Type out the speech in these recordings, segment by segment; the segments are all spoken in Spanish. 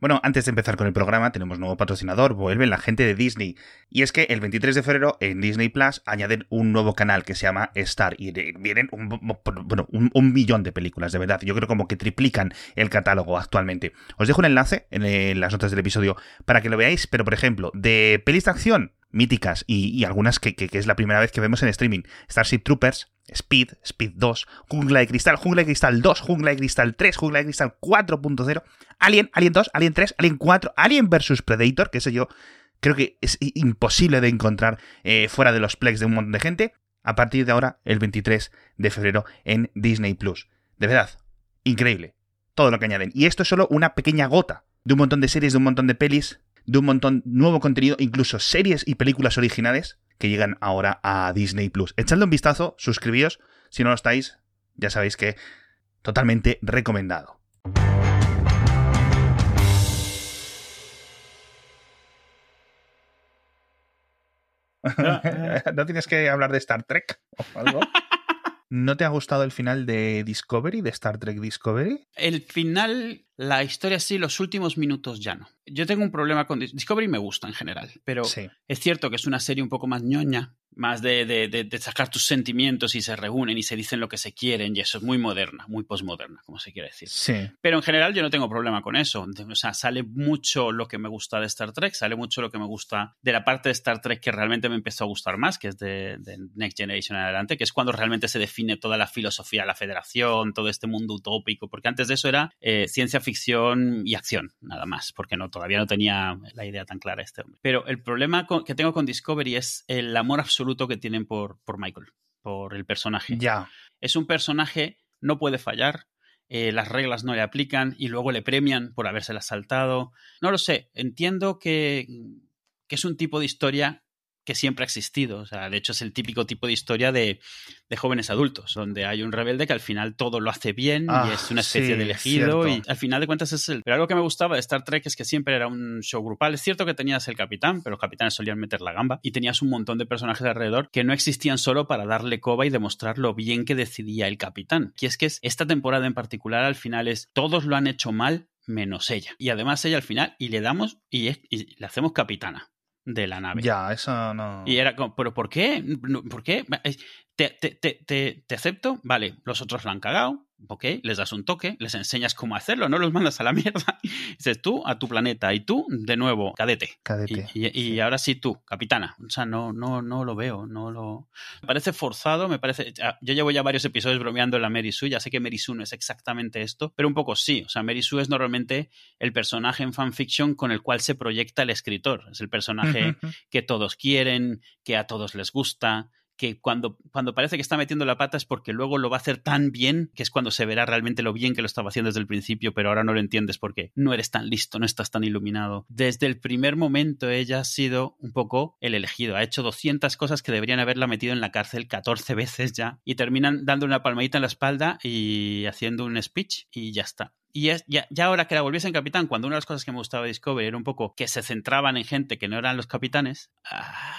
Bueno, antes de empezar con el programa, tenemos nuevo patrocinador, vuelve la gente de Disney. Y es que el 23 de febrero en Disney Plus añaden un nuevo canal que se llama Star. Y vienen un, bueno, un, millón de películas, de verdad. Yo creo como que triplican el catálogo actualmente. Os dejo un enlace en, las notas del episodio para que lo veáis. Pero, por ejemplo, de pelis de acción míticas y, algunas que, que es la primera vez que vemos en streaming. Starship Troopers, Speed, Speed 2, Jungla de Cristal, Jungla de Cristal 2, Jungla de Cristal 3, Jungla de Cristal 4.0, Alien, Alien 2, Alien 3, Alien 4, Alien vs Predator, que eso yo creo que es imposible de encontrar eh, fuera de los plex de un montón de gente, a partir de ahora, el 23 de febrero, en Disney Plus. De verdad, increíble. Todo lo que añaden. Y esto es solo una pequeña gota de un montón de series, de un montón de pelis, de un montón nuevo contenido, incluso series y películas originales que llegan ahora a Disney Plus. Echadle un vistazo, suscribíos, si no lo estáis, ya sabéis que totalmente recomendado. ¿No tienes que hablar de Star Trek o algo? ¿No te ha gustado el final de Discovery, de Star Trek Discovery? El final, la historia sí, los últimos minutos ya no yo tengo un problema con Discovery, me gusta en general, pero es cierto que es una serie un poco más ñoña, más de, de, sacar tus sentimientos y se reúnen y se dicen lo que se quieren, y eso es muy moderna, muy postmoderna, como se quiere decir. Sí. Pero en general yo no tengo problema con eso. O sea, sale mucho lo que me gusta de Star Trek, sale mucho lo que me gusta de la parte de Star Trek que realmente me empezó a gustar más, que es de, Next Generation en adelante, que es cuando realmente se define toda la filosofía, la federación, todo este mundo utópico, porque antes de eso era eh, ciencia ficción y acción, nada más, porque no todavía no tenía la idea tan clara este hombre. Pero el problema que tengo con Discovery es el amor absoluto que tienen por, por Michael, por el personaje. Ya. Es un personaje, no puede fallar, eh, las reglas no le aplican y luego le premian por habérselas saltado. No lo sé, entiendo que, que es un tipo de historia que siempre ha existido. O sea, de hecho es el típico tipo de historia de, jóvenes adultos, donde hay un rebelde que al final todo lo hace bien y ah, es una especie de elegido y al final de cuentas es el... Pero algo que me gustaba de Star Trek es que siempre era un show grupal. Es cierto que tenías el capitán, pero los capitanes solían meter la gamba y tenías un montón de personajes alrededor que no existían solo para darle coba y demostrar lo bien que decidía el capitán. Y es que es, esta temporada en particular al final es todos lo han hecho mal menos ella. Y además ella al final, y le damos y, y le hacemos capitana de la nave. Ya, eso no. Y era como, ¿pero por qué? ¿Por qué? Te, te, te, te, acepto, vale, los otros lo han cagado, ok, les das un toque, les enseñas cómo hacerlo, no los mandas a la mierda. Dices tú a tu planeta y tú de nuevo, cadete. Cadete. Y, ahora sí tú, capitana. O sea, no, no, no lo veo, no lo. Me parece forzado, me parece. Yo llevo ya varios episodios bromeando en la Mary Sue, ya sé que Mary Sue no es exactamente esto, pero un poco sí. O sea, Mary Sue es normalmente el personaje en fanfiction con el cual se proyecta el escritor. Es el personaje que todos quieren, que a todos les gusta, que cuando, cuando parece que está metiendo la pata es porque luego lo va a hacer tan bien que es cuando se verá realmente lo bien que lo estaba haciendo desde el principio, pero ahora no lo entiendes porque no eres tan listo, no estás tan iluminado. Desde el primer momento ella ha sido un poco el elegido, ha hecho 200 cosas que deberían haberla metido en la cárcel 14 veces ya y terminan dando una palmadita en la espalda y haciendo un speech y ya está. Y ya, ya, ahora que la volviese en capitán, cuando una de las cosas que me gustaba de Discovery era un poco que se centraban en gente que no eran los capitanes, ah,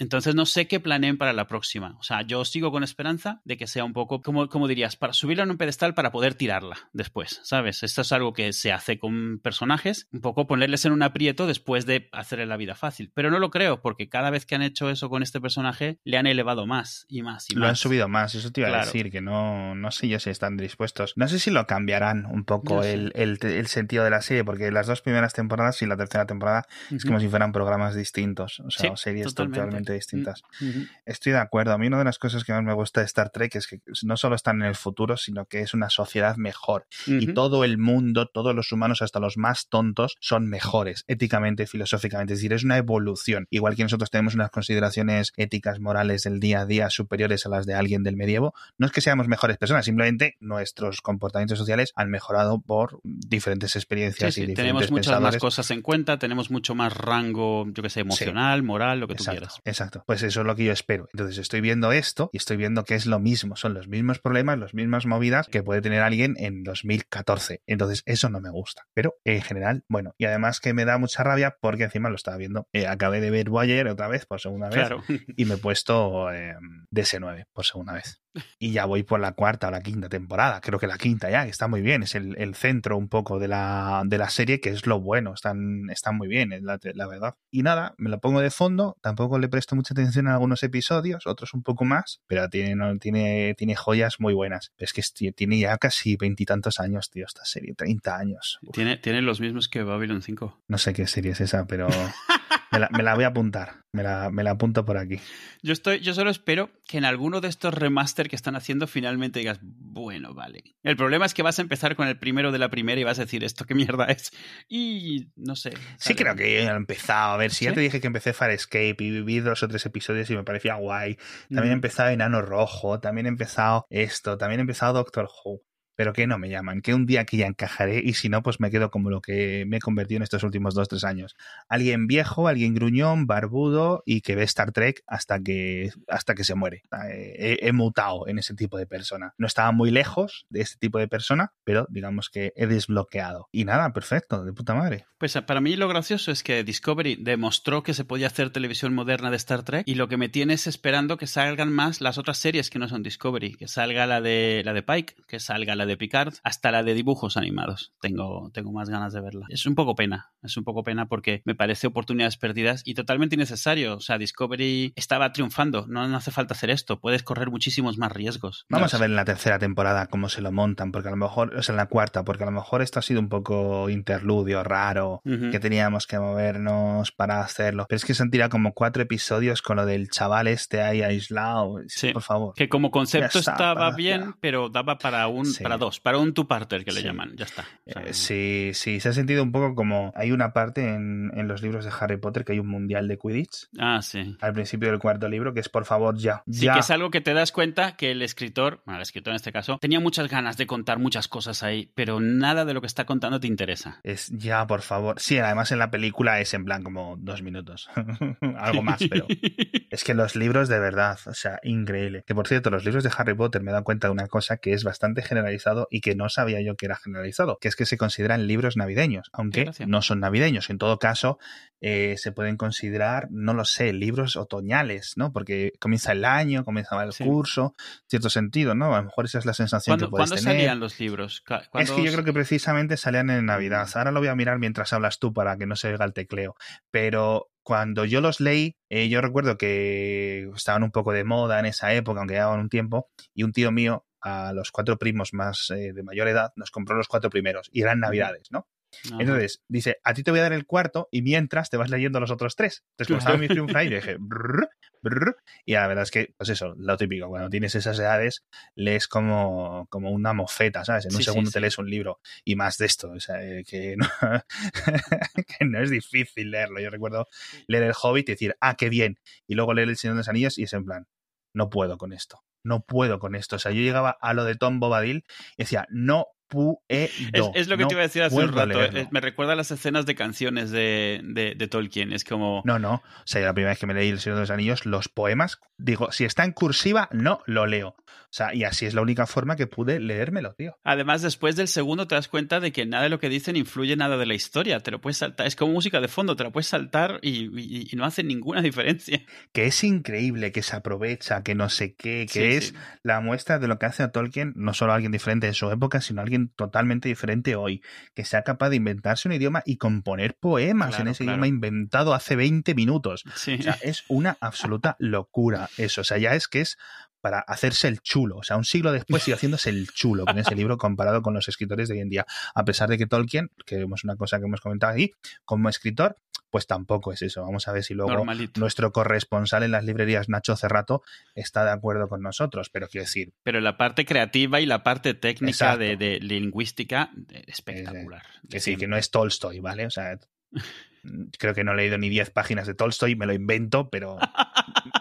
entonces no sé qué planeen para la próxima. O sea, yo sigo con esperanza de que sea un poco, como, como dirías, para subirla en un pedestal para poder tirarla después, ¿sabes? Esto es algo que se hace con personajes, un poco ponerles en un aprieto después de hacerle la vida fácil. Pero no lo creo, porque cada vez que han hecho eso con este personaje, le han elevado más y más y más. Lo han subido más, eso te iba a decir, que no, no sé yo si están dispuestos. No sé si lo cambiarán un poco el, el, sentido de la serie, porque las dos primeras temporadas y la tercera temporada es como si fueran programas distintos, o sea, series totalmente distintas. Mm, Estoy de acuerdo. A mí una de las cosas que más me gusta de Star Trek es que no solo están en el futuro, sino que es una sociedad mejor. Y todo el mundo, todos los humanos, hasta los más tontos, son mejores, éticamente, filosóficamente. Es decir, es una evolución. Igual que nosotros tenemos unas consideraciones éticas, morales del día a día superiores a las de alguien del medievo, no es que seamos mejores personas, simplemente nuestros comportamientos sociales han mejorado por diferentes experiencias y diferentes Tenemos muchas más cosas en cuenta, tenemos mucho más rango, yo que sé, emocional, moral, lo que tú quieras. Exacto. Pues eso es lo que yo espero. Entonces estoy viendo esto y estoy viendo que es lo mismo. Son los mismos problemas, las mismas movidas que puede tener alguien en 2014. Entonces eso no me gusta. Pero en general, bueno. Y además que me da mucha rabia porque encima lo estaba viendo. Eh, acabé de ver Wire otra vez por segunda vez. Y me he puesto eh, DS9 por segunda vez. Y ya voy por la cuarta o la quinta temporada. Creo que la quinta ya, que está muy bien. Es el, el centro un poco de la, de la, serie, que es lo bueno. Están, están muy bien, la, la, verdad. Y nada, me lo pongo de fondo. Tampoco le presto mucha atención a algunos episodios, otros un poco más, pero tiene, tiene, tiene joyas muy buenas. es que tiene ya casi veintitantos años, tío, esta serie. 30 años. Tiene, tiene los mismos que Babylon 5. No sé qué serie es esa, pero... Me la, me la, voy a apuntar, me la, me la, apunto por aquí. Yo estoy, yo solo espero que en alguno de estos remaster que están haciendo finalmente digas, bueno, vale. El problema es que vas a empezar con el primero de la primera y vas a decir, ¿esto qué mierda es? Y no sé. Sí, creo que he empezado. A ver, si ¿Sí? ya te dije que empecé Farscape y viví dos o tres episodios y me parecía guay. También mm. he empezado Enano Rojo, también he empezado esto, también he empezado Doctor Who pero que no me llaman, que un día aquí ya encajaré y si no, pues me quedo como lo que me he convertido en estos últimos dos, tres años. Alguien viejo, alguien gruñón, barbudo y que ve Star Trek hasta que, hasta que se muere. He, he mutado en ese tipo de persona. No estaba muy lejos de este tipo de persona, pero digamos que he desbloqueado. Y nada, perfecto, de puta madre. Pues para mí lo gracioso es que Discovery demostró que se podía hacer televisión moderna de Star Trek y lo que me tiene es esperando que salgan más las otras series que no son Discovery, que salga la de la de Pike, que salga la Picard, hasta la de dibujos animados. Tengo, tengo más ganas de verla. Es un poco pena, es un poco pena porque me parece oportunidades perdidas y totalmente innecesario. O sea, Discovery estaba triunfando, no, no hace falta hacer esto, puedes correr muchísimos más riesgos. Vamos a ver en la tercera temporada cómo se lo montan, porque a lo mejor, o sea, en la cuarta, porque a lo mejor esto ha sido un poco interludio, raro, uh -huh. que teníamos que movernos para hacerlo. Pero es que se han tirado como cuatro episodios con lo del chaval este ahí aislado. Sí, por favor. Que como concepto está, estaba bien, ya. pero daba para un, sí. para dos, para un two-parter que sí. le llaman, ya está. O sea, eh, sí, sí, se ha sentido un poco como hay una parte en, en, los libros de Harry Potter que hay un mundial de Quidditch. Ah, sí. Al principio del cuarto libro, que es por favor ya. Sí, ya. que es algo que te das cuenta que el escritor, bueno, el escritor en este caso, tenía muchas ganas de contar muchas cosas ahí, pero nada de lo que está contando te interesa. Es ya, por favor. Sí, además en la película es en plan como dos minutos. algo más, pero es que los libros de verdad, o sea, increíble. Que por cierto, los libros de Harry Potter me dan cuenta de una cosa que es bastante generalizado y que no sabía yo que era generalizado, que es que se consideran libros navideños, aunque no son navideños. En todo caso, eh, se pueden considerar, no lo sé, libros otoñales, ¿no? Porque comienza el año, comienza el sí. curso, cierto sentido, ¿no? A lo mejor esa es la sensación que puedes ¿cuándo tener. salían los libros? ¿Cuándo... Es que yo creo que precisamente salían en Navidad. Ahora lo voy a mirar mientras hablas tú para que no se oiga el tecleo. Pero cuando yo los leí, eh, yo recuerdo que estaban un poco de moda en esa época, aunque llevaban un tiempo, y un tío mío, a los cuatro primos más eh, de mayor edad, nos compró los cuatro primeros, y eran navidades, ¿no? Ajá. Entonces, dice, a ti te voy a dar el cuarto y mientras te vas leyendo los otros tres. Entonces, como estaba mi triunfo ahí, dije, brr, brr, y la verdad es que, pues eso, lo típico, cuando tienes esas edades, lees como, como una mofeta, ¿sabes? En un sí, segundo sí, te sí. lees un libro y más de esto, o sea, eh, que no, que no es difícil leerlo. Yo recuerdo leer El Hobbit y decir, ah, qué bien, y luego leer El Señor de los Anillos y es en plan, no puedo con esto no puedo con esto. O sea, yo llegaba a lo de Tom Bobadil y decía, no puedo. Es, es lo que no te iba a decir hace un rato. Leerlo. Me recuerda a las escenas de canciones de, de, de, Tolkien. Es como. No, no. O sea, la primera vez que me leí El Señor de los Anillos, los poemas, digo, si está en cursiva, no lo leo. O sea, y así es la única forma que pude leérmelo, tío. Además, después del segundo te das cuenta de que nada de lo que dicen influye nada de la historia. Te lo puedes saltar. Es como música de fondo, te lo puedes saltar y, y, y no hace ninguna diferencia. Que es increíble, que se aprovecha, que no sé qué, que sí, es sí. la muestra de lo que hace a Tolkien, no solo alguien diferente de su época, sino alguien totalmente diferente hoy, que sea capaz de inventarse un idioma y componer poemas claro, en ese claro. idioma inventado hace 20 minutos. Sí. O sea, es una absoluta locura eso. O sea, ya es que es para hacerse el chulo. O sea, un siglo después sigue haciéndose el chulo con ese libro comparado con los escritores de hoy en día. A pesar de que Tolkien, que es una cosa que hemos comentado aquí, como escritor, pues tampoco es eso. Vamos a ver si luego Normalito. nuestro corresponsal en las librerías, Nacho Cerrato, está de acuerdo con nosotros. Pero quiero decir. Pero la parte creativa y la parte técnica de, de, lingüística, espectacular. Que sí, que no es Tolstoy, ¿vale? O sea. creo que no he leído ni 10 páginas de Tolstoy, me lo invento, pero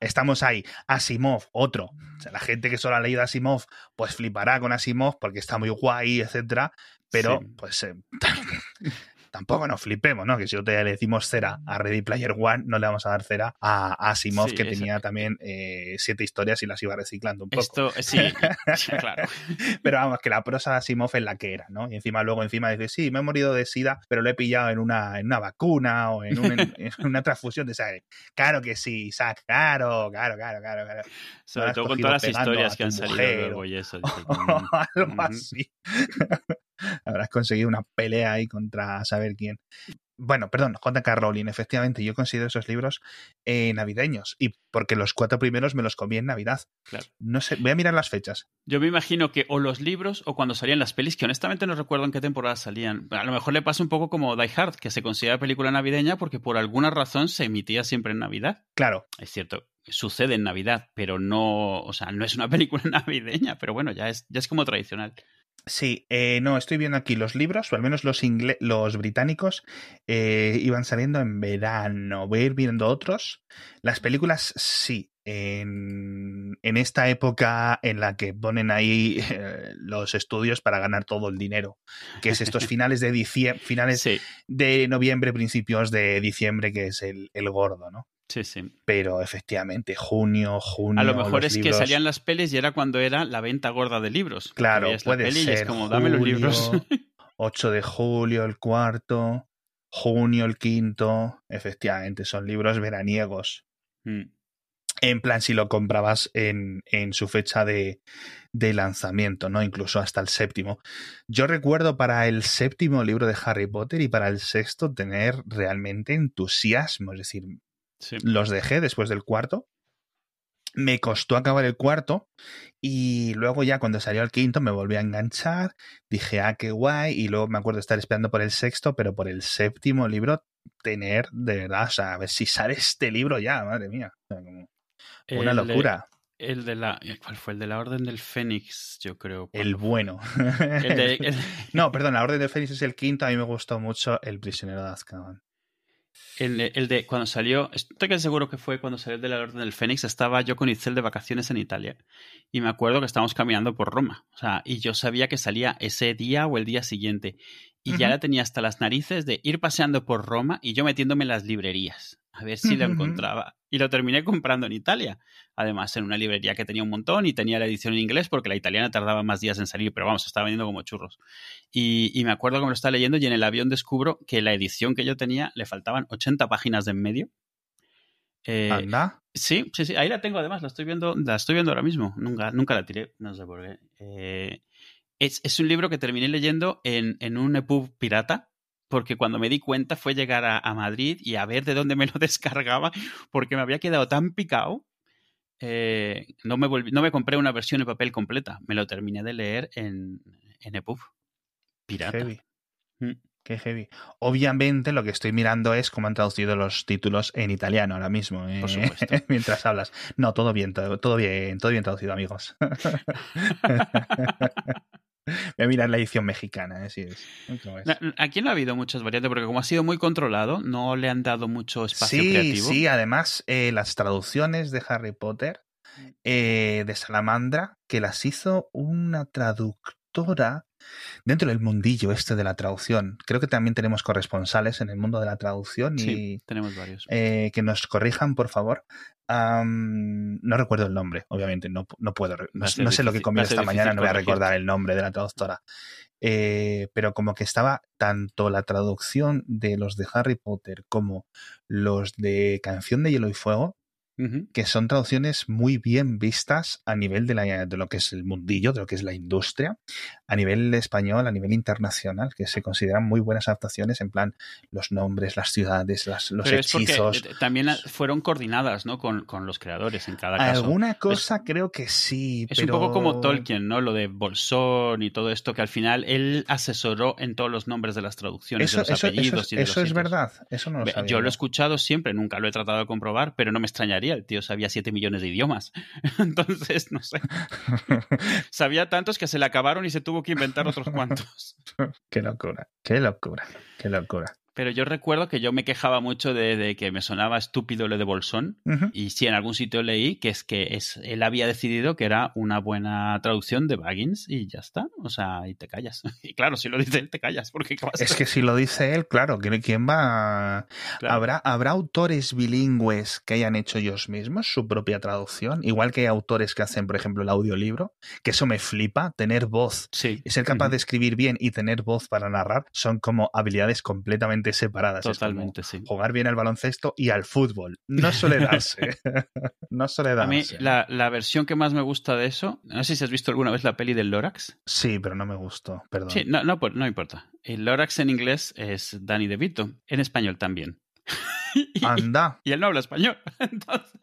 estamos ahí. Asimov, otro. O sea, la gente que solo ha leído Asimov, pues flipará con Asimov porque está muy guay, etcétera. Pero, sí. pues, eh, tampoco nos flipemos, ¿no? Que si otro le decimos cera a Ready Player One, no le vamos a dar cera a, Asimov, que tenía también eh, siete historias y las iba reciclando un poco. Esto, sí, claro. Pero vamos, que la prosa de Asimov es la que era, ¿no? Y encima luego encima dice, sí, me he morido de sida, pero lo he pillado en una, en una vacuna o en, una transfusión de sangre. Claro que sí, Isaac, claro, claro, claro, claro. claro. Sobre todo con todas las historias que han salido luego y eso. algo así. Habrás conseguido una pelea ahí contra saber quién. Bueno, perdón, J.K. Rowling, efectivamente, yo considero esos libros eh, navideños y porque los cuatro primeros me los comí en Navidad. Claro. No sé, voy a mirar las fechas. Yo me imagino que o los libros o cuando salían las pelis, que honestamente no recuerdo en qué temporada salían. A lo mejor le pasa un poco como Die Hard, que se considera película navideña porque por alguna razón se emitía siempre en Navidad. Claro. Es cierto, sucede en Navidad, pero no, o sea, no es una película navideña, pero bueno, ya es, ya es como tradicional. Sí, eh, no, estoy viendo aquí los libros, o al menos los, los británicos, eh, iban saliendo en verano. Voy a ir viendo otros. Las películas, sí. En, en esta época en la que ponen ahí eh, los estudios para ganar todo el dinero, que es estos finales de diciembre, finales de noviembre, principios de diciembre, que es el, el gordo, ¿no? Sí, sí. Pero efectivamente, junio, junio. A lo mejor es que salían las pelis y era cuando era la venta gorda de libros. Claro, puede ser. es como, dame los libros. 8 de julio, el cuarto. Junio, el quinto. Efectivamente, son libros veraniegos. Mm. En plan, si lo comprabas en, en su fecha de, de, lanzamiento, ¿no? Incluso hasta el séptimo. Yo recuerdo para el séptimo libro de Harry Potter y para el sexto tener realmente entusiasmo. Es decir, los dejé después del cuarto. Me costó acabar el cuarto y luego ya cuando salió el quinto me volví a enganchar, dije, ah, qué guay, y luego me acuerdo estar esperando por el sexto, pero por el séptimo libro tener, de verdad, o sea, a ver si sale este libro ya, madre mía. una locura. el de la. ¿Cuál fue? El de la Orden del Fénix, yo creo. El bueno. no, perdón, la Orden del Fénix es el quinto. A mí me gustó mucho El prisionero de Azkaban. El, el, de cuando salió, estoy que seguro que fue cuando salió el de la Orden del Fénix, estaba yo con Itzel de vacaciones en Italia. Y me acuerdo que estábamos caminando por Roma, o sea, y yo sabía que salía ese día o el día siguiente. Y ya la tenía hasta las narices de ir paseando por Roma y yo metiéndome en las librerías a ver si lo encontraba. Y lo terminé comprando en Italia. Además, en una librería que tenía un montón y tenía la edición en inglés porque la italiana tardaba más días en salir, pero vamos, estaba vendiendo como churros. Y, me acuerdo que me lo estaba leyendo y en el avión descubro que la edición que yo tenía le faltaban 80 páginas de en medio. Eh, ¿Anda? Sí, sí, sí. Ahí la tengo además, la estoy viendo, la estoy viendo ahora mismo. Nunca, nunca la tiré, no sé por qué. Eh, es, es, un libro que terminé leyendo en, en un EPUB pirata porque cuando me di cuenta fue llegar a, Madrid y a ver de dónde me lo descargaba, porque me había quedado tan picado. Eh, no, me no me compré una versión en papel completa, me lo terminé de leer en, en EPUB. Pirata. Heavy. Mm. Qué heavy. Obviamente lo que estoy mirando es cómo han traducido los títulos en italiano ahora mismo, eh, mientras hablas. No, todo bien, todo, todo bien, todo bien traducido, amigos. Voy a mirar la edición mexicana, ¿eh? es. Aquí no ha habido muchas variantes porque como ha sido muy controlado, no le han dado mucho espacio sí, creativo. Sí, además eh, las traducciones de Harry Potter eh, de Salamandra, que las hizo una traductora dentro del mundillo este de la traducción. Creo que también tenemos corresponsales en el mundo de la traducción y tenemos varios. que nos corrijan, por favor no recuerdo el nombre, obviamente, no, no puedo. No, sé lo que comí esta mañana, no voy a recordar el nombre de la traductora. Eh, pero como que estaba tanto la traducción de los de Harry Potter como los de Canción de Hielo y Fuego, que son traducciones muy bien vistas a nivel de, la, de, lo que es el mundillo, de lo que es la industria, a nivel español, a nivel internacional, que se consideran muy buenas adaptaciones, en plan los nombres, las ciudades, las, los hechizos. Eh, también fueron coordinadas, ¿no? Con, con, los creadores en cada caso. Alguna cosa creo que sí. Es un poco como Tolkien, ¿no? Lo de Bolsón y todo esto, que al final él asesoró en todos los nombres de las traducciones, de los apellidos y de Eso es verdad, eso no lo sabía. Yo lo he escuchado siempre, nunca lo he tratado de comprobar, pero no me extrañaría el tío sabía 7 millones de idiomas. Entonces, no sé. sabía tantos que se le acabaron y se tuvo que inventar otros cuantos. qué locura, qué locura, qué locura. Pero yo recuerdo que yo me quejaba mucho de, que me sonaba estúpido lo de Bolsón. Y sí, en algún sitio leí que es que es, él había decidido que era una buena traducción de Baggins y ya está. O sea, y te callas. Y claro, si lo dice él, te callas. Porque es que si lo dice él, claro, ¿quién va? ¿Habrá, ¿Habrá autores bilingües que hayan hecho ellos mismos su propia traducción? Igual que hay autores que hacen, por ejemplo, el audiolibro, que eso me flipa, tener voz sí. y ser capaz de escribir bien y tener voz para narrar son como habilidades completamente separadas. Totalmente, sí. Jugar bien al baloncesto y al fútbol. No suele darse. no suele darse. A mí, la, la, versión que más me gusta de eso, no sé si has visto alguna vez la peli del Lorax. Sí, pero no me gustó, perdón. Sí, no, no, pues, no importa. El Lorax en inglés es Danny DeVito, en español también. Anda. y él no habla español. Entonces,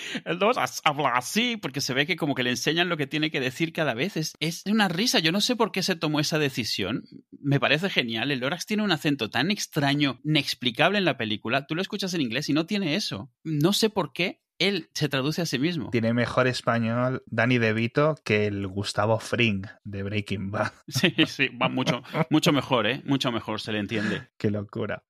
el 2 habla así porque se ve que como que le enseñan lo que tiene que decir cada vez. Es, es una risa. Yo no sé por qué se tomó esa decisión. Me parece genial. El Lorax tiene un acento tan extraño, inexplicable en la película. Tú lo escuchas en inglés y no tiene eso. No sé por qué él se traduce a sí mismo. Tiene mejor español Danny DeVito que el Gustavo Fring de Breaking Bad. Sí, sí, va mucho, mucho mejor, ¿eh? Mucho mejor se le entiende. Qué locura.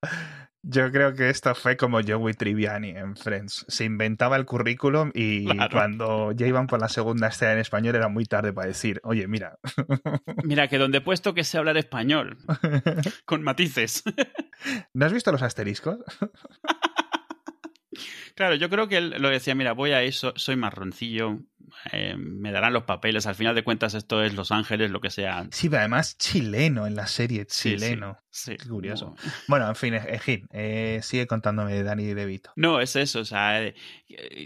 Yo creo que esto fue como Joey Triviani en Friends. Se inventaba el currículum y cuando ya iban por la segunda escena en español era muy tarde para decir, oye, mira. Mira, que donde he puesto que sé hablar español, con matices. ¿No has visto los asteriscos? Claro, yo creo que él lo decía, mira, voy a eso, soy marroncillo, eh, me darán los papeles, al final de cuentas esto es Los Ángeles, lo que sea. Sí, pero además chileno en la serie, chileno. Sí, Qué curioso. Bueno, en fin, Egin, eh, sigue contándome de Dani DeVito. No, es eso, o sea, eh,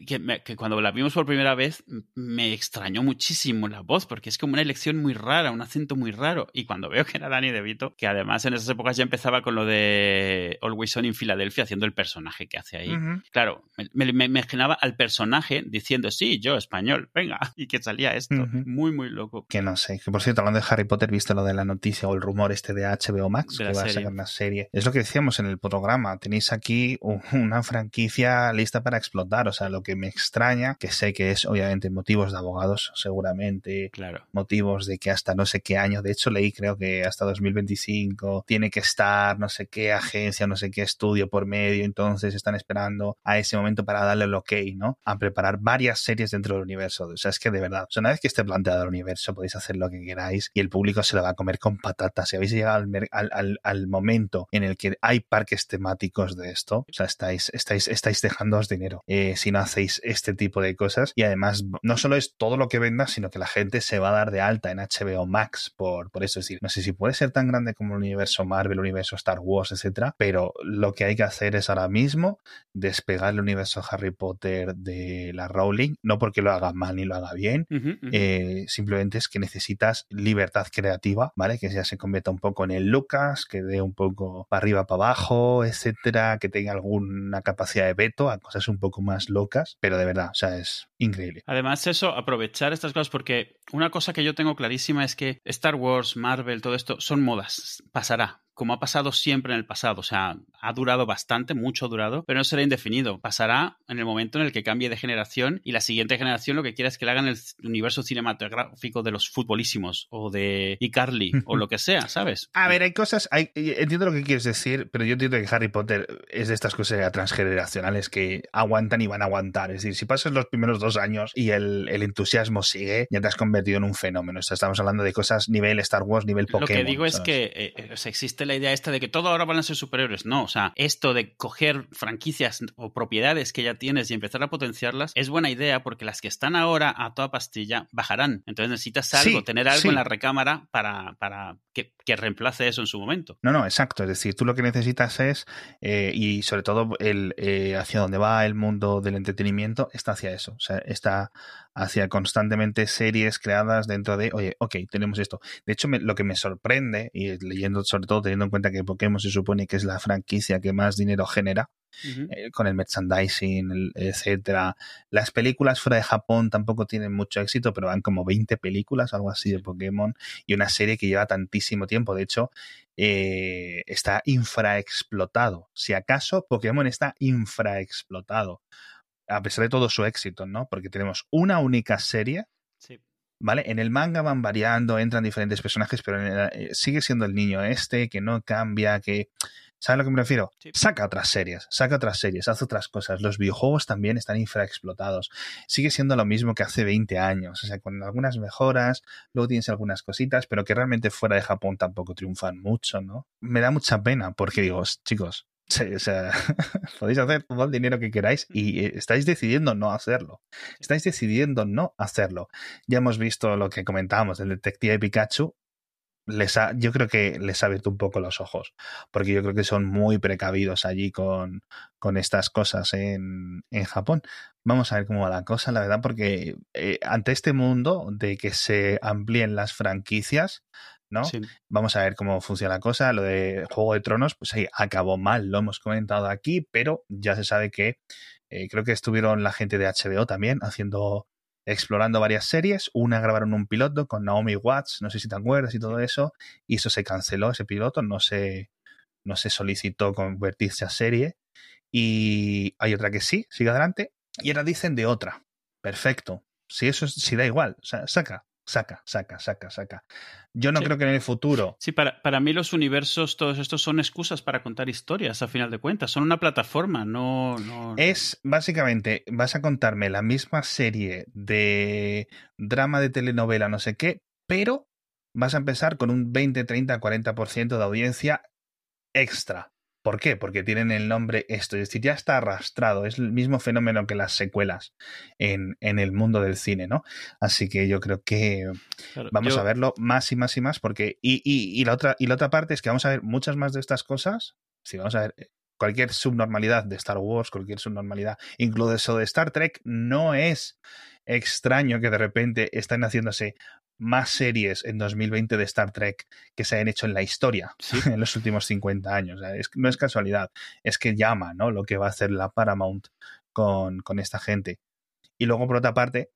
que, cuando la vimos por primera vez me extrañó muchísimo la voz, porque es como una elección muy rara, un acento muy raro. Y cuando veo que era Dani DeVito, que además en esas épocas ya empezaba con lo de Always On in Philadelphia, haciendo el personaje que hace ahí. Claro, me, me, imaginaba al personaje diciendo, sí, yo español, venga, y que salía esto. Muy, muy loco. Que no sé, que por cierto, hablando de Harry Potter, ¿viste lo de la noticia o el rumor este de HBO Max? Va a sacar una serie. Es lo que decíamos en el programa. Tenéis aquí una franquicia lista para explotar. O sea, lo que me extraña, que sé que es obviamente motivos de abogados, seguramente. Claro. Motivos de que hasta no sé qué año, de hecho leí creo que hasta 2025 tiene que estar no sé qué agencia, no sé qué estudio por medio. Entonces están esperando a ese momento para darle el ok, ¿no? A preparar varias series dentro del universo. O sea, es que de verdad, o sea, una vez que esté planteado el universo, podéis hacer lo que queráis y el público se lo va a comer con patatas. Si habéis llegado al, al, al momento en el que hay parques temáticos de esto, o sea, estáis, estáis, estáis dejándoos dinero eh, si no hacéis este tipo de cosas. Y además, no solo es todo lo que venda, sino que la gente se va a dar de alta en HBO Max por, por eso. Es decir, no sé si puede ser tan grande como el universo Marvel, el universo Star Wars, etcétera, pero lo que hay que hacer es ahora mismo despegar el universo Harry Potter de la Rowling, no porque lo haga mal ni lo haga bien, eh, simplemente es que necesitas libertad creativa, ¿vale? Que ya se convierta un poco en el Lucas, que dé un poco para arriba, para abajo, etcétera, que tenga alguna capacidad de veto a cosas un poco más locas, pero de verdad, o sea, es increíble. Además, eso, aprovechar estas cosas, porque una cosa que yo tengo clarísima es que Star Wars, Marvel, todo esto son modas, pasará como ha pasado siempre en el pasado. O sea, ha durado bastante, mucho durado, pero no será indefinido. Pasará en el momento en el que cambie de generación y la siguiente generación lo que quiera es que le hagan el universo cinematográfico de los futbolísimos o de iCarly o lo que sea, ¿sabes? A ver, hay cosas, hay, entiendo lo que quieres decir, pero yo entiendo que Harry Potter es de estas cosas transgeneracionales que aguantan y van a aguantar. Es decir, si pasas los primeros dos años y el, entusiasmo sigue, ya te has convertido en un fenómeno. O sea, estamos hablando de cosas nivel Star Wars, nivel Pokémon. Lo que digo es que eh, existe la idea esta de que todo ahora van a ser superiores. No, o sea, esto de coger franquicias o propiedades que ya tienes y empezar a potenciarlas es buena idea porque las que están ahora a toda pastilla bajarán. Entonces necesitas algo, tener algo en la recámara para, para que, reemplace eso en su momento. No, no, exacto. Es decir, tú lo que necesitas es, eh, y sobre todo el, eh, hacia dónde va el mundo del entretenimiento, está hacia eso. O sea, está hacia constantemente series creadas dentro de, oye, ok, tenemos esto. De hecho, lo que me sorprende, y leyendo sobre todo teniendo en cuenta que Pokémon se supone que es la franquicia que más dinero genera, eh, con el merchandising, etcétera. Las películas fuera de Japón tampoco tienen mucho éxito, pero van como 20 películas, algo así de Pokémon, y una serie que lleva tantísimo tiempo. De hecho, eh, está infraexplotado. Si acaso, Pokémon está infraexplotado a pesar de todo su éxito, ¿no? Porque tenemos una única serie. ¿Vale? En el manga van variando, entran diferentes personajes, pero eh, sigue siendo el niño este, que no cambia, que ¿Sabes a lo que me refiero? Sí. Saca otras series, saca otras series, haz otras cosas. Los videojuegos también están infraexplotados. Sigue siendo lo mismo que hace 20 años, o sea, con algunas mejoras, luego tienes algunas cositas, pero que realmente fuera de Japón tampoco triunfan mucho, ¿no? Me da mucha pena porque digo, chicos, podéis hacer todo el dinero que queráis y eh, estáis decidiendo no hacerlo. Estáis decidiendo no hacerlo. Ya hemos visto lo que comentábamos del detective Pikachu. Les ha, yo creo que les ha abierto un poco los ojos, porque yo creo que son muy precavidos allí con, con estas cosas en, en Japón. Vamos a ver cómo va la cosa, la verdad, porque eh, ante este mundo de que se amplíen las franquicias, ¿no? Sí. Vamos a ver cómo funciona la cosa. Lo de Juego de Tronos, pues ahí acabó mal, lo hemos comentado aquí, pero ya se sabe que eh, creo que estuvieron la gente de HBO también haciendo, explorando varias series. Una grabaron un piloto con Naomi Watts, no sé si te acuerdas y todo eso, y eso se canceló, ese piloto, no se, no se solicitó convertirse a serie. Y hay otra que sí, sigue adelante. Y ahora dicen de otra. Perfecto. Si eso es- si da igual, o sea, saca, saca, saca, saca, saca. Yo no Sí. creo que en el futuro Sí, para, para mí los universos, todos estos son excusas para contar historias, a final de cuentas. Son una plataforma, no... no Es básicamente, vas a contarme la misma serie de drama de telenovela, no sé qué, pero vas a empezar con un 20, 30, 40% de audiencia extra. ¿Por qué? Porque tienen el nombre esto, es decir, ya está arrastrado, es el mismo fenómeno que las secuelas en, en el mundo del cine, ¿no? Así que yo creo que Claro, vamos yo- a verlo más y más y más, porque. Y, y, y la otra, y la otra parte es que vamos a ver muchas más de estas cosas. Si vamos a ver eh, cualquier subnormalidad de Star Wars, cualquier subnormalidad, incluso eso de Star Trek, no es extraño que de repente estén haciéndose más series en 2020 de Star Trek que se hayan hecho en la historia Sí. en los últimos 50 años. O sea, es- no es casualidad, es que llama ¿no? lo que va a hacer la Paramount con, con esta gente. Y luego, por otra parte,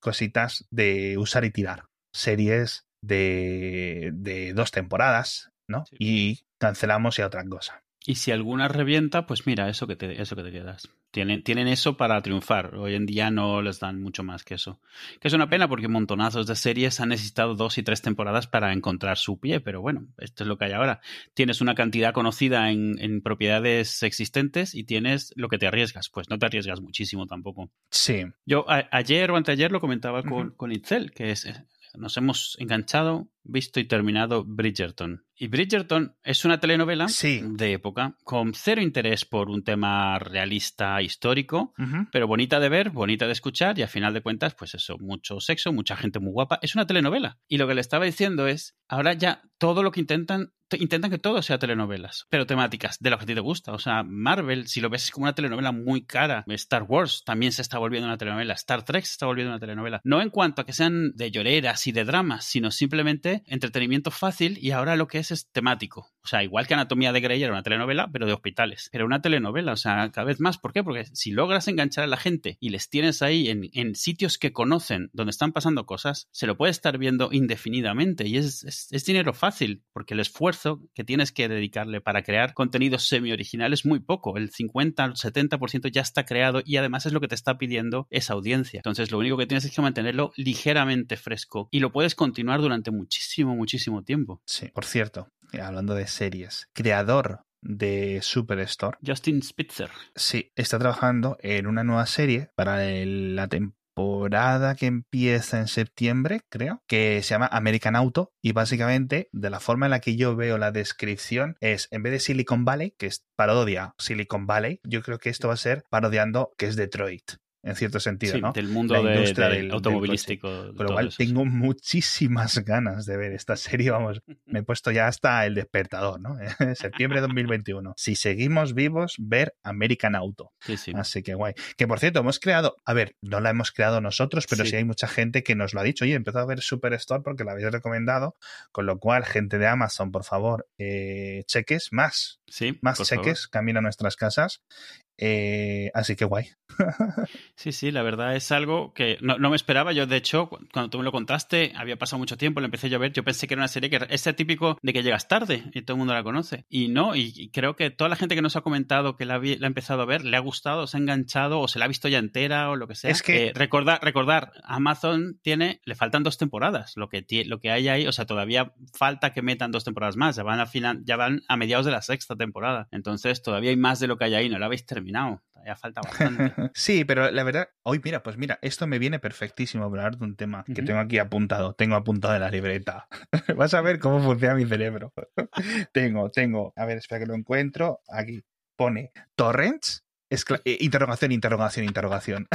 cositas de usar y tirar. Series de, de dos temporadas, ¿no? Sí. Y cancelamos y a otra cosa. Y si alguna revienta, pues mira, eso que te, eso que te quedas. Tienen, tienen eso para triunfar. Hoy en día no les dan mucho más que eso. Que es una pena porque montonazos de series han necesitado dos y tres temporadas para encontrar su pie, pero bueno, esto es lo que hay ahora. Tienes una cantidad conocida en, en propiedades existentes y tienes lo que te arriesgas. Pues no te arriesgas muchísimo tampoco. Sí, Yo a- ayer o anteayer lo comentaba con, con Itzel, que es, eh, nos hemos enganchado, visto y terminado Bridgerton. Y Bridgerton es una telenovela Sí. de época con cero interés por un tema realista histórico, pero bonita de ver, bonita de escuchar y a final de cuentas, pues eso, mucho sexo, mucha gente muy guapa. Es una telenovela. Y lo que le estaba diciendo es, ahora ya todo lo que intentan, te- intentan que todo sea telenovelas, pero temáticas de lo que a ti te gusta. O sea, Marvel, si lo ves es como una telenovela muy cara. Star Wars también se está volviendo una telenovela. Star Trek se está volviendo una telenovela. No en cuanto a que sean de lloreras y de dramas, sino simplemente entretenimiento fácil y ahora lo que es es temático. O sea, igual que Anatomía de Grey era una telenovela, pero de hospitales. Pero una telenovela, o sea, cada vez más. ¿Por qué? Porque si logras enganchar a la gente y les tienes ahí en, en sitios que conocen, donde están pasando cosas, se lo puede estar viendo indefinidamente y es, es, es dinero fácil, porque el esfuerzo que tienes que dedicarle para crear contenidos semi-original es muy poco. El 50 al 70% ya está creado y además es lo que te está pidiendo esa audiencia. Entonces, lo único que tienes es que mantenerlo ligeramente fresco y lo puedes continuar durante muchísimo, muchísimo tiempo. Sí. Por cierto, eh, hablando de series, creador de Superstore, Justin Spitzer. sí, está trabajando en una nueva serie para el- la temporada que empieza en septiembre, creo, que se llama American Auto y básicamente de la forma en la que yo veo la descripción es en vez de Silicon Valley, que es parodia Silicon Valley, yo creo que esto va a ser parodiando que es Detroit. En cierto sentido, Sí, ¿no? del mundo La de- industria del automovilístico. Con lo cual eso. tengo muchísimas ganas de ver esta serie, vamos, me he puesto ya hasta el despertador, ¿no? Septiembre de 2021. Si seguimos vivos, ver American Auto. Sí, sí. Así que guay. Que por cierto, hemos creado, a ver, no la hemos creado nosotros, pero sí, hay mucha gente que nos lo ha dicho. Oye, he empezado a ver Superstore porque la habéis recomendado. Con lo cual, gente de Amazon, por favor, eh, cheques más, Sí, más cheques, camino a nuestras casas. Eh, así que guay. Sí, sí, la verdad es algo que no, no, me esperaba. Yo, de hecho, cuando tú me lo contaste, había pasado mucho tiempo, lo empecé yo a ver. Yo pensé que era una serie que es típico de que llegas tarde y todo el mundo la conoce. Y no, y, creo que toda la gente que nos ha comentado que la, la, ha empezado a ver le ha gustado, se ha enganchado o se la ha visto ya entera o lo que sea. Es que. Eh, recordar, recordar, Amazon tiene, le faltan dos temporadas. Lo que, lo que hay ahí, o sea, todavía falta que metan dos temporadas más. Ya van a, final, ya van a mediados de la sexta temporada. Entonces, todavía hay más de lo que hay ahí. No lo habéis terminado. Ya falta bastante. sí, pero la verdad, hoy mira, pues mira, esto me viene perfectísimo para hablar de un tema que tengo aquí apuntado. Tengo apuntado en la libreta. Vas a ver cómo funciona mi cerebro. tengo, tengo. A ver, espera que lo encuentro. Aquí pone torrents eh, interrogación, interrogación, interrogación.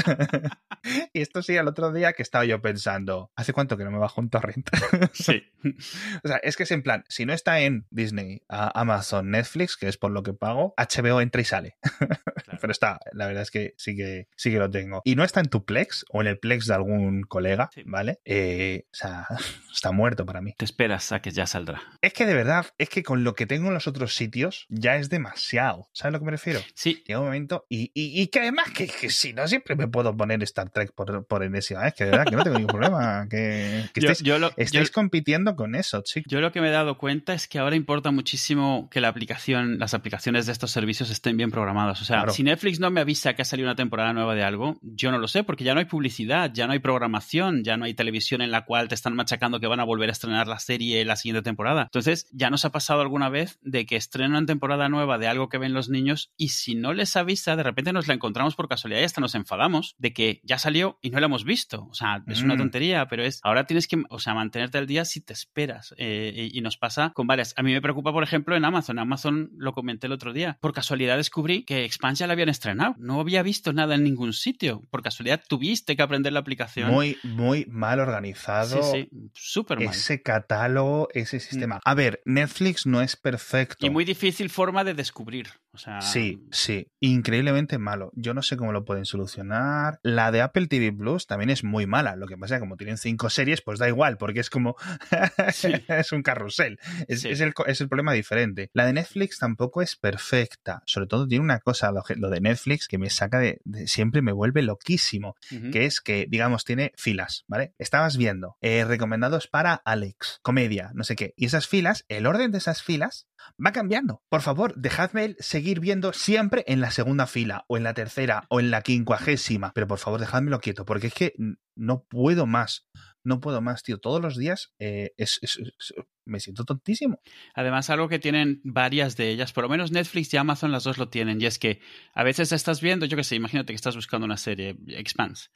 y esto sí, el otro día que estaba yo pensando, ¿hace cuánto que no me bajo un torrent? sí. o sea, es que es en plan, si no está en Disney, Amazon, Netflix, que es por lo que pago, HBO entra y sale. Pero está, la verdad es que sí que sí que lo tengo. Y no está en tu Plex o en el Plex de algún colega, ¿vale? Eh, o sea, está muerto para mí. Te esperas a que ya saldrá. Es que de verdad, es que con lo que tengo en los otros sitios ya es demasiado. ¿Sabes a lo que me refiero? Sí. Llega un momento y, y, que además que, si no siempre me puedo poner Star Trek por, por enésima vez, que de verdad que no tengo ningún problema. Que, estáis, compitiendo con eso, chicos. Yo lo que me he dado cuenta es que ahora importa muchísimo que la aplicación, las aplicaciones de estos servicios estén bien programadas. O sea, si Netflix no me avisa que ha salido una temporada nueva de algo, yo no lo sé, porque ya no hay publicidad, ya no hay programación, ya no hay televisión en la cual te están machacando que van a volver a estrenar la serie la siguiente temporada. Entonces, ya nos ha pasado alguna vez de que estrenan temporada nueva de algo que ven los niños y si no les avisa de repente nos la encontramos por casualidad y hasta nos enfadamos de que ya salió y no la hemos visto. O sea, es una mm. tontería, pero es, ahora tienes que, o sea, mantenerte al día si te esperas. Eh, y, nos pasa con varias. A mí me preocupa, por ejemplo, en Amazon. Amazon lo comenté el otro día. Por casualidad descubrí que Expanse ya la habían estrenado. No había visto nada en ningún sitio. Por casualidad tuviste que aprender la aplicación. Muy, muy mal organizado. Sí, sí, súper mal. Ese catálogo, ese sistema. Mm. A ver, Netflix no es perfecto. Y muy difícil forma de descubrir. O sea, sí, sí, increíblemente malo. Yo no sé cómo lo pueden solucionar. La de Apple TV Plus también es muy mala. Lo que pasa es que como tienen cinco series, pues da igual, porque es como es un carrusel. Es, el, problema diferente. La de Netflix tampoco es perfecta. Sobre todo tiene una cosa, lo, de Netflix, que me saca de, siempre me vuelve loquísimo, que es que, digamos, tiene filas, ¿vale? Estabas viendo eh, recomendados para Alex, comedia, no sé qué. Y esas filas, el orden de esas filas va cambiando. Por favor, dejadme seguir viendo siempre en la segunda fila, o en la tercera, o en la quincuagésima. Pero por favor, dejadmelo quieto, porque es que no puedo más. No puedo más, tío. Todos los días eh, es, me siento tontísimo. Además, algo que tienen varias de ellas, por lo menos Netflix y Amazon, las dos lo tienen, y es que a veces estás viendo, yo qué sé, imagínate que estás buscando una serie, Expanse,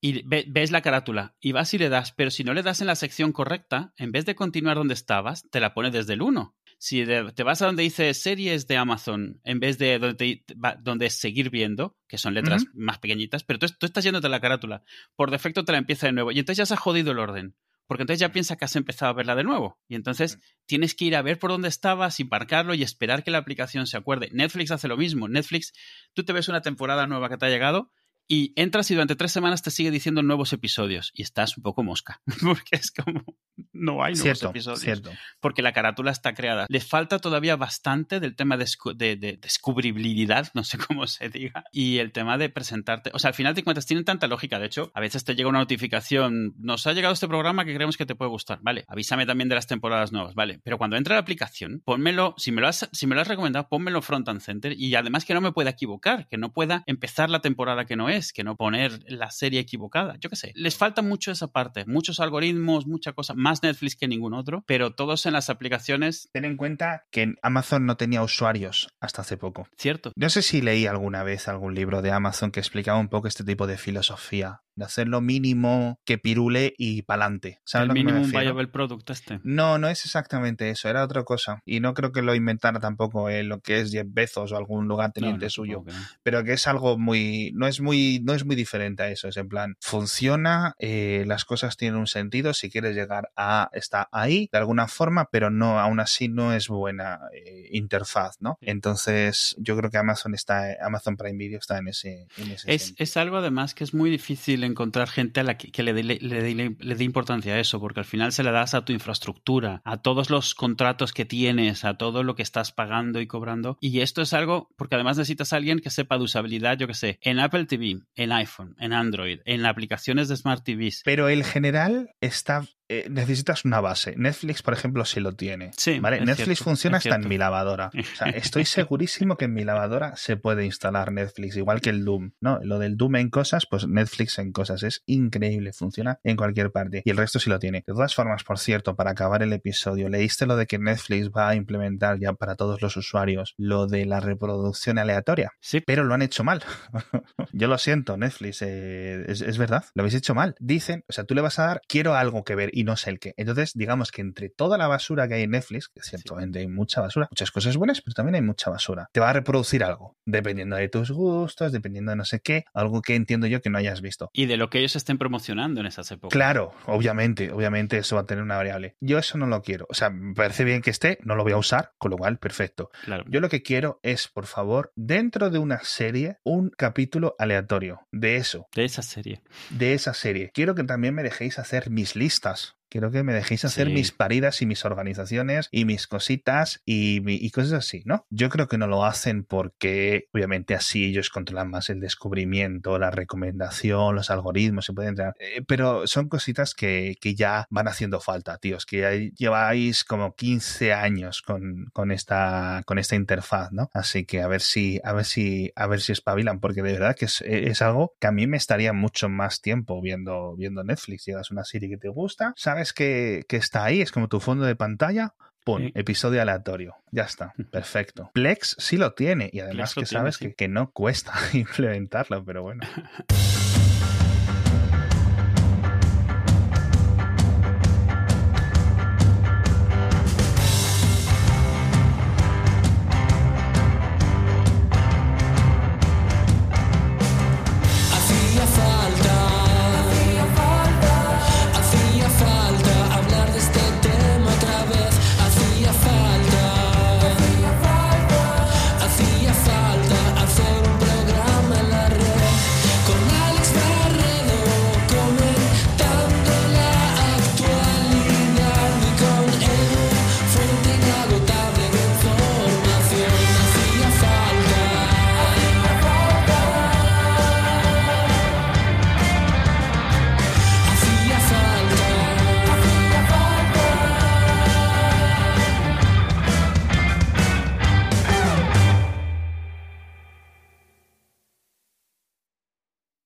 y ves la carátula, y vas y le das, pero si no le das en la sección correcta, en vez de continuar donde estabas, te la pone desde el 1 si te vas a donde dice series de Amazon en vez de donde, donde seguir viendo, que son letras más pequeñitas, pero tú, tú, estás yéndote a la carátula, por defecto te la empieza de nuevo y entonces ya se ha jodido el orden. Porque entonces ya piensa que has empezado a verla de nuevo. Y entonces tienes que ir a ver por dónde estabas y marcarlo y esperar que la aplicación se acuerde. Netflix hace lo mismo. Netflix, tú te ves una temporada nueva que te ha llegado y entras y durante tres semanas te sigue diciendo nuevos episodios y estás un poco mosca. Porque es como, no hay nuevos episodios. Cierto. Porque la carátula está creada. Le falta todavía bastante del tema de, de, descubribilidad, no sé cómo se diga, y el tema de presentarte. O sea, al final te cuentas, tienen tanta lógica. De hecho, a veces te llega una notificación, nos ha llegado este programa que creemos que te puede gustar. Vale, avísame también de las temporadas nuevas. Vale, pero cuando entra la aplicación, pónmelo, si me lo has, si me lo has recomendado, pónmelo front and center y además que no me pueda equivocar, que no pueda empezar la temporada que no es, que no poner la serie equivocada. Yo qué sé, les falta mucho esa parte, muchos algoritmos, mucha cosa, más Netflix que ningún otro, pero todos en las aplicaciones. Ten en cuenta que Amazon no tenía usuarios hasta hace poco. Cierto. No sé si leí alguna vez algún libro de Amazon que explicaba un poco este tipo de filosofía de hacer lo mínimo que pirule y pa'lante. ¿Sabes el mínimo viable product este. No, no es exactamente eso, era otra cosa. Y no creo que lo inventara tampoco en lo que es Jeff Bezos o algún lugar teniente suyo. Pero que es algo muy, no es muy, no es muy diferente a eso. Es en plan, funciona, eh, las cosas tienen un sentido, si quieres llegar a, está ahí de alguna forma, pero no, aún así no es buena eh, interfaz, ¿no? Entonces, yo creo que Amazon está, Amazon Prime Video está en ese, en ese es, es algo además que es muy difícil encontrar gente a la que, le, dé importancia a eso, porque al final se le das a tu infraestructura, a todos los contratos que tienes, a todo lo que estás pagando y cobrando. Y esto es algo, porque además necesitas a alguien que sepa de usabilidad, yo que sé, en Apple TV, en iPhone, en Android, en aplicaciones de Smart TVs. Pero el general está eh, necesitas una base. Netflix, por ejemplo, sí lo tiene. Sí, ¿vale? Netflix funciona hasta en mi lavadora. O sea, estoy segurísimo que en mi lavadora se puede instalar Netflix, igual que el Doom, ¿no? Lo del Doom en cosas, pues Netflix en cosas. Es increíble, funciona en cualquier parte. Y el resto sí lo tiene. De todas formas, por cierto, para acabar el episodio, ¿leíste lo de que Netflix va a implementar ya para todos los usuarios lo de la reproducción aleatoria? Sí. Pero lo han hecho mal. Yo lo siento, Netflix, eh, es, es verdad, lo habéis hecho mal. Dicen, o sea, tú le vas a dar, quiero algo que ver y no sé el qué. Entonces, digamos que entre toda la basura que hay en Netflix, que ciertamente hay mucha basura, muchas cosas buenas, pero también hay mucha basura, te va a reproducir algo, dependiendo de tus gustos, dependiendo de no sé qué, algo que entiendo yo que no hayas visto. Y de lo que ellos estén promocionando en esas épocas. Claro, obviamente, obviamente eso va a tener una variable. Yo eso no lo quiero. O sea, me parece bien que esté, no lo voy a usar, con lo cual, perfecto. Claro. Yo lo que quiero es, por favor, dentro de una serie, un capítulo aleatorio de eso. De esa serie. De esa serie. Quiero que también me dejéis hacer mis listas Quiero que me dejéis hacer Sí. mis paridas y mis organizaciones y mis cositas y, y cosas así, ¿no? Yo creo que no lo hacen porque obviamente así ellos controlan más el descubrimiento, la recomendación, los algoritmos, se pueden entrar. Eh, pero son cositas que, que ya van haciendo falta, tíos, que ya lleváis como 15 años con, con esta, con esta interfaz, ¿no? Así que a ver si, a ver si, a ver si espabilan, porque de verdad que es, es algo que a mí me estaría mucho más tiempo viendo, viendo Netflix. Llegas a una serie que te gusta, sabes que, que está ahí, es como tu fondo de pantalla. Pum, Sí. episodio aleatorio. Ya está, perfecto. Plex sí lo tiene y además Plex que tiene, sabes sí. que, que no cuesta implementarlo, pero bueno.